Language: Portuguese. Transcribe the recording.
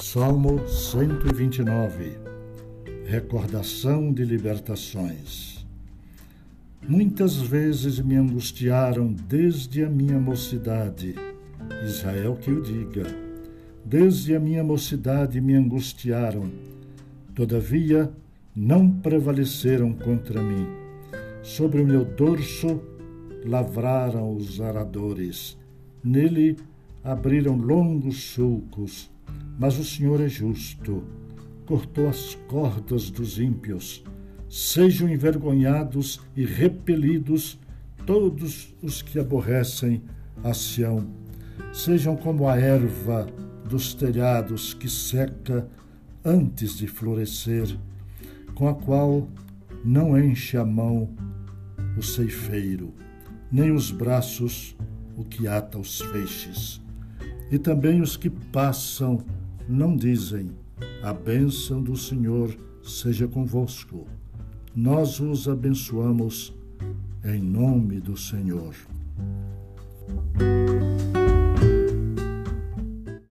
Salmo 129 Recordação de libertações. Muitas vezes me angustiaram desde a minha mocidade, Israel que o diga. Desde a minha mocidade me angustiaram, todavia não prevaleceram contra mim. Sobre o meu dorso lavraram os aradores, nele abriram longos sulcos mas o Senhor é justo, cortou as cordas dos ímpios. Sejam envergonhados e repelidos todos os que aborrecem a Sião. Sejam como a erva dos telhados que seca antes de florescer, com a qual não enche a mão o ceifeiro, nem os braços o que ata os feixes. E também os que passam não dizem: A bênção do Senhor seja convosco. Nós os abençoamos em nome do Senhor.